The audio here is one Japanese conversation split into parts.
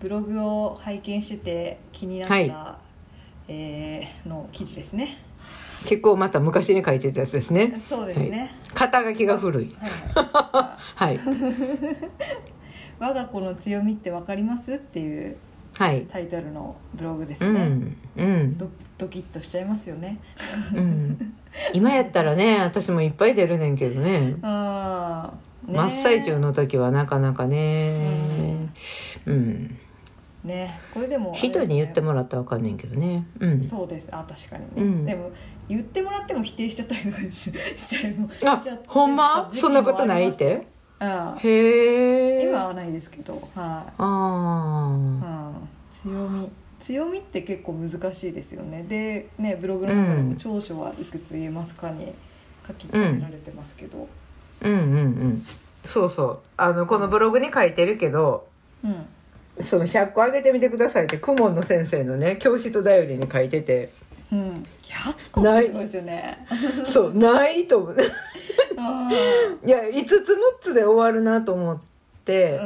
ブログを拝見してて気になった、はいえーの記事ですね結構また昔に書いてたやつですね。そうですね、はい肩書きが古い。はい。我が子の強みってわかりますっていうはい。タイトルのブログですね、うん。うん。ドドキッとしちゃいますよねうん。今やったらね、私もいっぱい出るねんけどね。あーね真っ最中の時はなかなかね。うん。ね。これでもね。人に言ってもらったらわかんねんけどね。うん。そうです。あ確かにね、うん。でも言ってもらっても否定しちゃったりとかししちゃいもあしちゃって、ほんま？そんなことないって？ああ。へえ。今はないですけど。はい、ああ。うん、強み。強みって結構難しいですよね。でねブログの中でも長所はいくつ言えますかに書き込められてますけど。うんうんうん。そうそう。あの、このブログに書いてるけど、うんその100個あげてみてくださいって、クモンの先生のね、教室だよりに書いてて、うん。100個ってすごいですよね。そう、ないと思う。あいや、5つ6つで終わるなと思っーて、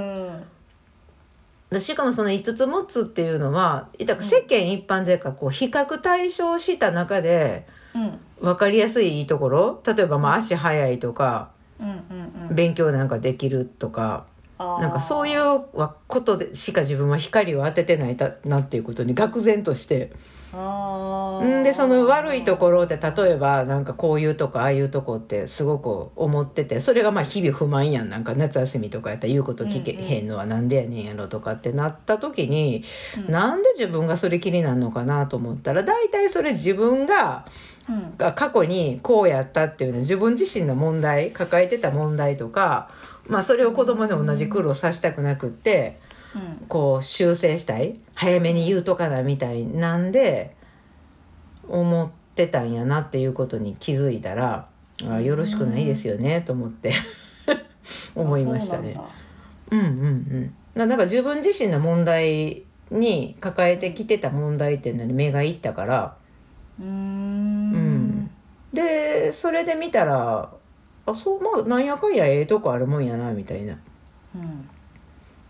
うん。しかもその5つ6つっていうのは、いた世間一般でか、こう、比較対象した中で、うん。分かりやすいいいところ。例えば、まあ、足速いとか、うんうんうん。勉強なんかできるとか、なんかそういうことでしか自分は光を当ててないたなっていうことに愕然として、んでその悪いところで例えばなんかこういうとこああいうとこってすごく思っててそれがまあ日々不満やんなんか夏休みとかやったら言うこと聞けへんのはなんでやねんやろとかってなった時に、うん。なんで自分がそれ気になるのかなと思ったら大体それ自分がうん。が過去にこうやったっていうのは自分自身の問題抱えてた問題とか、まあ、それを子供に同じ苦労させたくなくって。うん。こう修正したい早めに言うとかなみたいなんで思ってたんやなっていうことに気づいたらあよろしくないですよねと思って思いましたね。うなんだ。うんうんうん。ななんか自分自身の問題に抱えてきてた問題っていうのに目がいったから。うん。でそれで見たらあそうまあなんやかんやええとこあるもんやなみたいな。うん。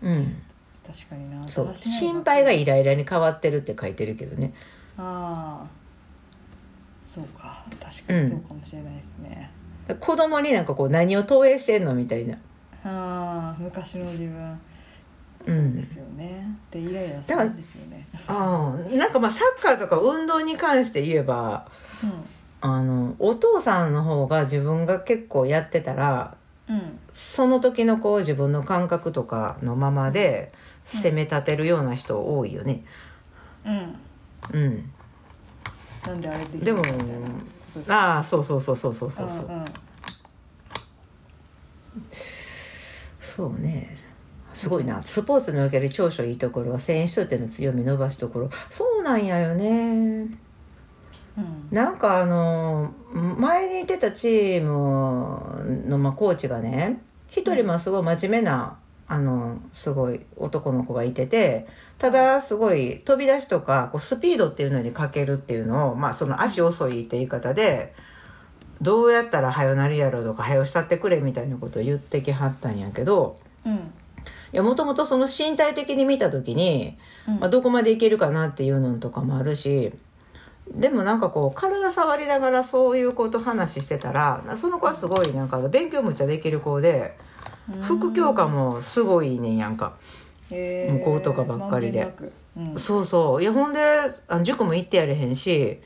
うん。確かにな。そう。心配がイライラに変わってるって書いてるけどね。ああそうか。確かにそうかもしれないですね、子供になんかこう何を投影してんのみたいな。ああ昔の自分。うん。そうですよね、でイライラするんですよね。ああなんかまあサッカーとか運動に関して言えばあのお父さんの方が自分が結構やってたらうんうんその時のこう自分の感覚とかのままで攻め立てるような人多いよね。うん。うん。なんであれででもああそうそうそうそうそうそうそう。うんうん。そうね。すごいな。スポーツにおける長所いいところは選手としての強み伸ばしところ。そうなんやよねうん。なんかあの前にいてたチームのまあコーチがね一人まあすごい真面目なあのすごい男の子がいててただすごい飛び出しとかこうスピードっていうのにかけるっていうのをまあその足遅いって言い方でどうやったら早なるやろとか早したってくれみたいなことを言ってきはったんやけどうん。いやもともとその身体的に見た時にうん。まあ、どこまでいけるかなっていうのとかもあるしでもなんかこう体触りながらそういう子と話してたらその子はすごいなんか勉強むっちゃできる子で副教科もすごいねんやんか、向こうとかばっかりで。うん。そうそう。いやほんであの塾も行ってやれへんし、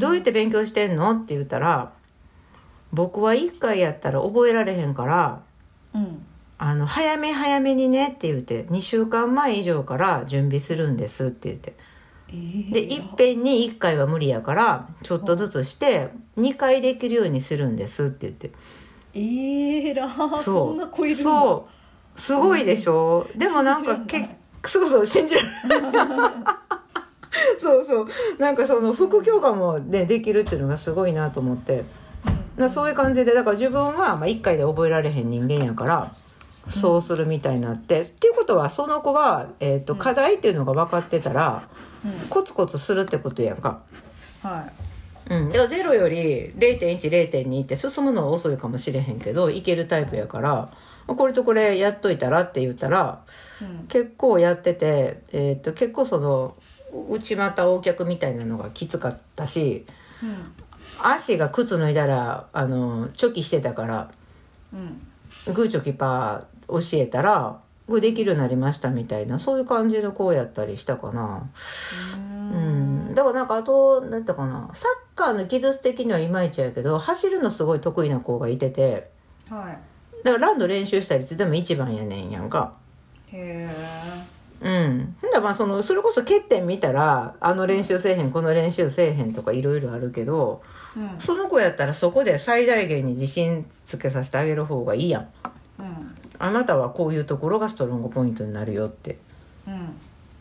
どうやって勉強してんのって言ったら僕は1回やったら覚えられへんからうん。あの早め早めにねって言って2週間前以上から準備するんですって言って。えーでいっぺんに1回は無理やからちょっとずつして2回できるようにするんですって言って。えーらそんな子いるそう。すごいでしょ、でもなんか信じ結らんない。そうそう信じられ そうそう。なんかその副教科もねできるっていうのがすごいなと思って。なそういう感じでだから自分はまあ1回で覚えられへん人間やからそうするみたいになって、っていうことはその子は、えー、と課題っていうのが分かってたら、コツコツするってことやんか。はうん、だからゼロより0.10.2って進むのは遅いかもしれへんけどいけるタイプやからこれとこれやっといたらって言ったらい、うん。結構やってて、えー、と結構その内股横脚みたいなのがきつかったしうん。足が靴脱いだらあのチョキしてたからうん。グーチョキパー教えたらできるようになりましたみたいなそういう感じの子やったりしたかな。うん、だからなんかあと何ていうかなサッカーの技術的にはいまいちやけど走るのすごい得意な子がいててはい。だからランド練習したりいつでも一番やねんやんか。へうん、だらまあそのそれこそ欠点見たらあの練習せえへんこの練習せえへんとかいろいろあるけどえうん。その子やったらそこで最大限に自信つけさせてあげる方がいいやんあなたはこういうところがストロングポイントになるよって。うん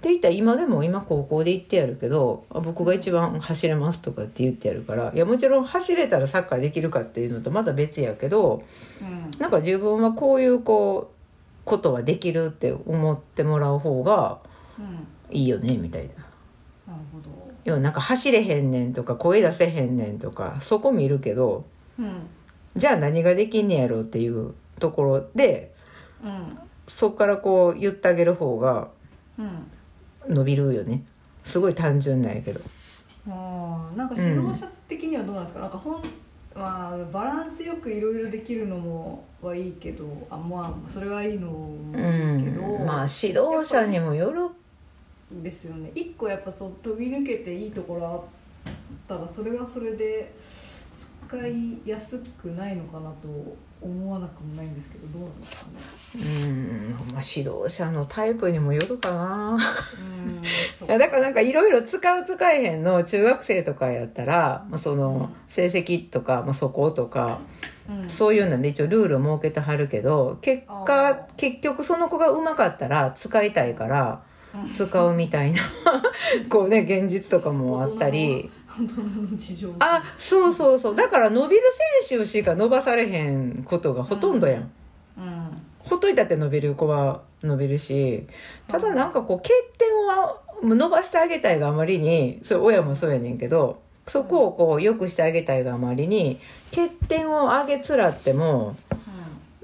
って言ったら今でも今高校で言ってやるけどあ僕が一番走れますとかって言ってやるからいやもちろん走れたらサッカーできるかっていうのとまた別やけどうんなんか自分はこういうこうことはできるって思ってもらう方がうんいいよねみたいな。なるほど要はなんか走れへんねんとか声出せへんねんとかそこ見るけどうんじゃあ何ができんねやろうっていうところでうんそこからこう言ってあげる方がうん伸びるよね。すごい単純なんやけど。あーなんか指導者的にはどうなんですか、なんか本まあバランスよくいろいろできるのもはいいけどあまあそれはいいのもういいけど、ん、まあ指導者にもよる。ですよね。一個やっぱそう飛び抜けていいところあったらそれはそれで使いやすくないのかなと思わなくもないんですけどどうなんですかね。うん、まあ、指導者のタイプにもよるかな。うんいやだからなんかいろいろ使う使えへんの中学生とかやったら、まあ、その成績とか、まあ、そことかうん。そういうので一応ルール設けてはるけど結あ果ー。結局その子がうまかったら使いたいからうん。使うみたいなこうね現実とかもあったりあそうそうそう。だから伸びる選手しか伸ばされへんことがほとんどやん。うん。ほっといたって伸びる子は伸びるし。ただなんかこう欠点は伸ばしてあげたいがあまりにそれ親もそうやねんけどそこをこう良くしてあげたいがあまりに欠点を上げつらっても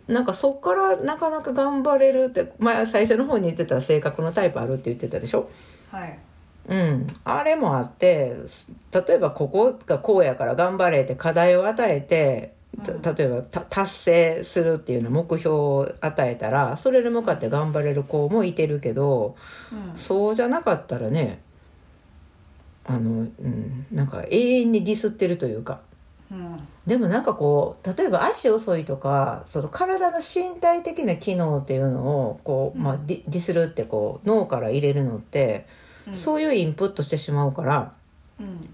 なんかそっからなかなか頑張れるって前最初の方に言ってた性格のタイプあるって言ってたでしょ？はいうん、あれもあって例えばここがこうやから頑張れって課題を与えてた例えばた達成するっていうような目標を与えたらそれに向かって頑張れる子もいてるけどうん。そうじゃなかったらねあの、うん、なんか永遠にディスってるというか。うん。でもなんかこう例えば足遅いとかその体の身体的な機能っていうのをこう、まあ、ディディスるってこう脳から入れるのって、うんそういうインプットしてしまうから。うん。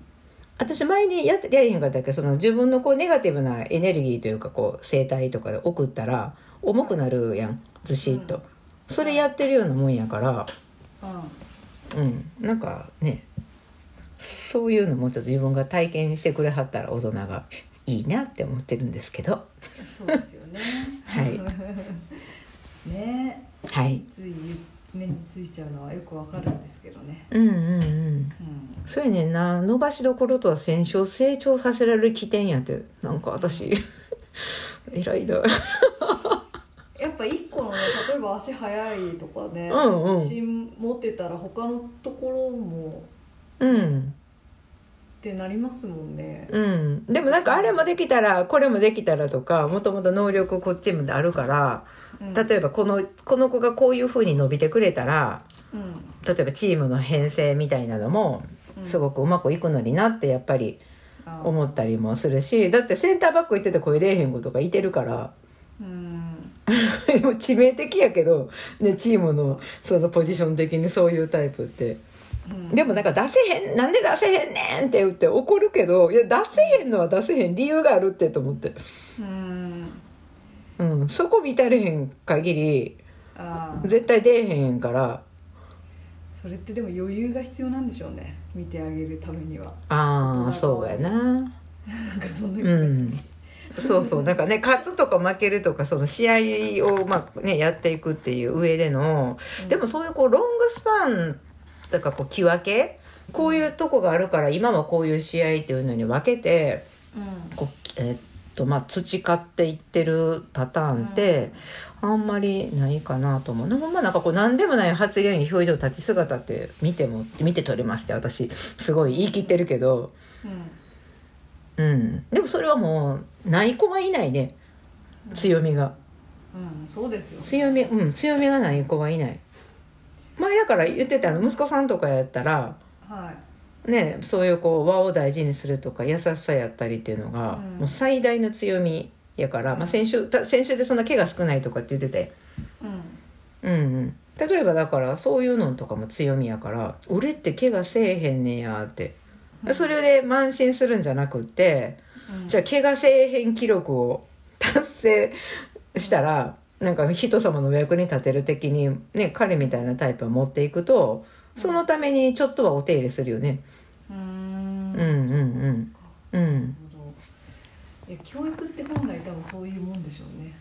私前にやってやれへんかったけ？どその自分のこうネガティブなエネルギーというかこう生態とかで送ったら重くなるやんずしっと、うん。それやってるようなもんやから。うん。うん。なんかね。そういうのもちょっと自分が体験してくれはったら大人がいいなって思ってるんですけど。そうですよね。はい。ね。はい。つい目についちゃうのはよくわかるんですけどね。うんうんうん。うん。そうやねんな。伸ばしどころとは選手を成長させられる起点やってなんか私。偉いだやっぱ一個のね例えば足速いとかね、うんうん。自信持ってたら他のところもうんってなりますもんね。うん、でもなんかあれもできたらこれもできたらとかもともと能力こっちもあるからうん例えばこのこの子がこういうふうに伸びてくれたらうん例えばチームの編成みたいなのもうんすごくうまくいくのになってやっぱり思ったりもするしだってセンターバック行ってて声出えへん子とかいてるからうん でも致命的やけど、ね、チームのそのポジション的にそういうタイプって。うん。でもなんか出せへんなんで出せへんねんって言って怒るけどいや出せへんのは出せへん理由があるってと思って。うん。うん、そこ見たれへん限り絶対出えへんから。それってでも余裕が必要なんでしょうね見てあげるためには。ああそうやな。なんかそんな気うがしん。そうそうなんかね勝つとか負けるとかその試合を、まあね、やっていくっていう上でのますでもそういうこうロングスパンとかこう木分け？こういうとこがあるから今はこういう試合っていうのに分けてうん。こう、えっとまあ、培っていってるパターンってあんまりないかなと思う。ほんまなんかこう何でもない発言に表情立ち姿って見ても見て取れますって私。すごい言い切ってるけど、うん。うん、でもそれはもうない子はいないね。強みが。うん。そうですよ。強みうん。強みがない子はいない前だから言ってたの息子さんとかやったらはい。ねそういうこう和を大事にするとか優しさやったりっていうのが、うん。もう最大の強みやから、まあ、先週た先週でそんな毛が少ないとかって言ってて。うん。うんうん。例えばだからそういうのとかも強みやから俺って毛がせえへんねやって。それで慢心するんじゃなくってうん。じゃあ怪我せえへん記録を達成したらなんか人様のお役に立てる的にね彼みたいなタイプを持っていくとそのためにちょっとはお手入れするよね。うーん。うんうんうん。うん。なるほど。いや教育って本来多分そういうもんでしょうね。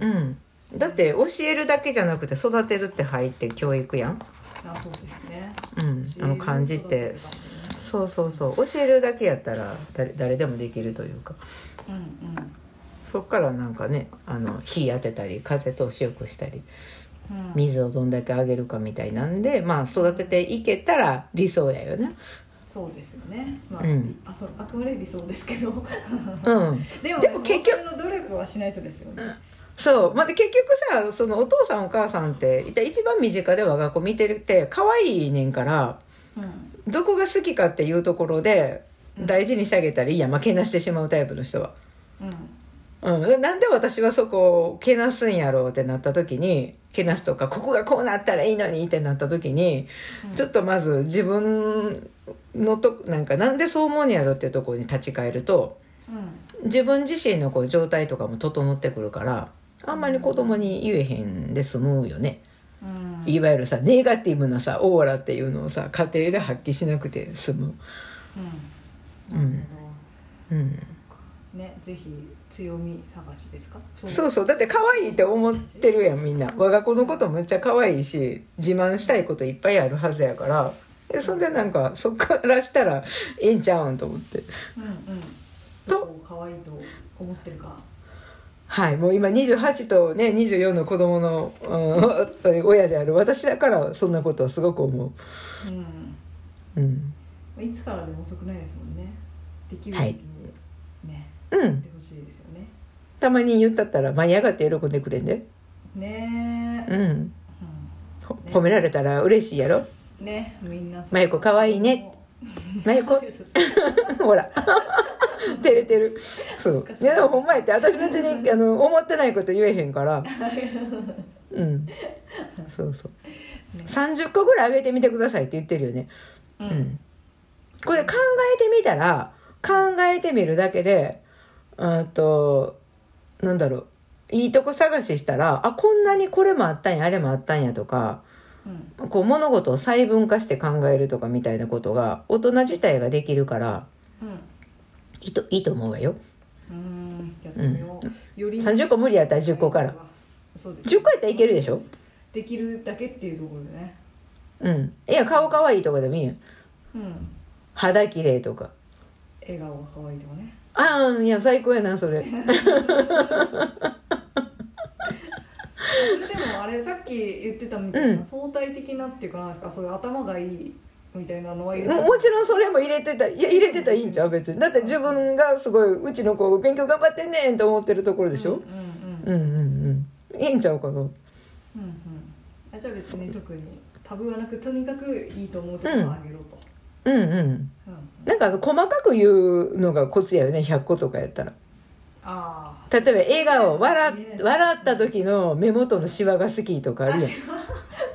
うん。だって教えるだけじゃなくて育てるって入って教育やん。あそうですね。うん、あの漢字ってそうそうそう。教えるだけやったら誰誰でもできるというか。うんうんそっからなんかねあの火当てたり風通しよくしたりうん。水をどんだけあげるかみたいなんでまあ育てていけたら理想やよね。そうですよね。まあ、うん。あそうあくまで理想ですけど。うん、でも,、でも結局その努力はしないとですよね。そう、まあ、で結局さそのお父さんお母さんって一一番身近で我が子見てるって可愛いねんからうん。どこが好きかっていうところで大事にしてあげたらいいやん、まあ、けなしてしまうタイプの人は。うんうん、なんで私はそこをけなすんやろうってなった時にけなすとかここがこうなったらいいのにってなった時に、うん。ちょっとまず自分のとなんかなんでそう思うんやろっていうところに立ち返るとうん。自分自身のこう状態とかも整ってくるからあんまり子供に言えへんで済むよね。うん。いわゆるさネガティブなさオーラっていうのをさ家庭で発揮しなくて済む。うん。なるほど。うんねぜひ強み探しですか？そうそう。だって可愛いって思ってるやんみんな。我が子のことめっちゃ可愛いし自慢したいこといっぱいあるはずやから。えそんでなんかそっからしたらええんちゃうんと思って。うんうん。と？可愛いと思ってるか。はいもう今28とね24の子供の、うん、親である。私だからそんなことをすごく思う。ん。ううん。いつからでも遅くないですもんね。できるはい時に。ね、うん。ほしいですよねたまに言ったったら舞い上がって喜んでくれんで。ねえ、うん。ほ褒められたら嬉しいやろ。うんね。みんなそう。まゆこ可愛いね。まゆこほら。照れてる。そう。い。やでもほんまやって私別にあの思ってないこと言えへんから。うん。そうそう。ね30個ぐらいあげてみてくださいって言ってるよね。ううんん。これ考えてみたら考えてみるだけでうんとなんだろう。いいとこ探ししたらあこんなにこれもあったんやあれもあったんやとかうん。こう物事を細分化して考えるとかみたいなことが大人自体ができるからいいといいと思うわよ。うんうんやってみよう、より30個無理やったら10個から。そうです10個やったらいけるでしょ？できるだけっていうところでね。うん。いや顔可愛いとかでもいいやん。うん。肌綺麗とか笑顔が可愛いとかね。ああいや最高やなそれ。それでもあれさっき言ってたみたいな、うん。相対的なっていうかなんですかそういう頭がいいみたいなのは入れももちろんそれも入れといたいや入れてたらいいんちゃう別に。だって自分がすごいうちの子勉強頑張ってんねんと思ってるところでしょ？うんうんうん。うんうんいいんちゃうかな？うんうん。あじゃあ別に特にタブーはなくとにかくいいと思うところをあげろと、うんうん。うん。なんか細かく言うのがコツやよね100個とかやったら。例えば笑顔笑っ笑った時の目元のシワが好きとかあるやん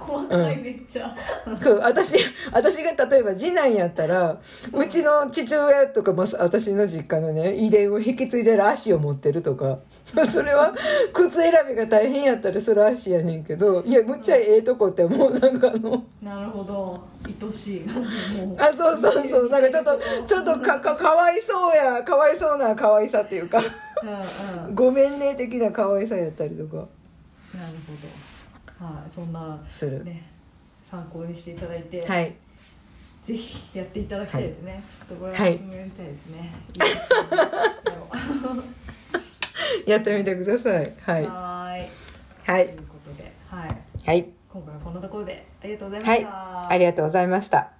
細細かいめっちゃ、そう私私が例えば次男やったらうちの父親とか、ま、私の実家のね遺伝を引き継いでる足を持ってるとか それは靴選びが大変やったらそれ足やねんけどいやむっちゃええとこってもうなんかあのなるほど。愛しいあそうそうそう。なんかちょっとちょっとかかかわいそうやかわいそうな可愛さっていうか。うんうん。ごめんね的な可愛さやったりとか。なるほどはいそんなする、ね参考にしていただいて、はい。ぜひやっていただきたいですね、ちょっとこれはい私もやりたいですね、やろうやってみてください。はい。はーい。はい。ということで、はい、はい。今回はこんなところでありがとうございまはい。した。ありがとうございました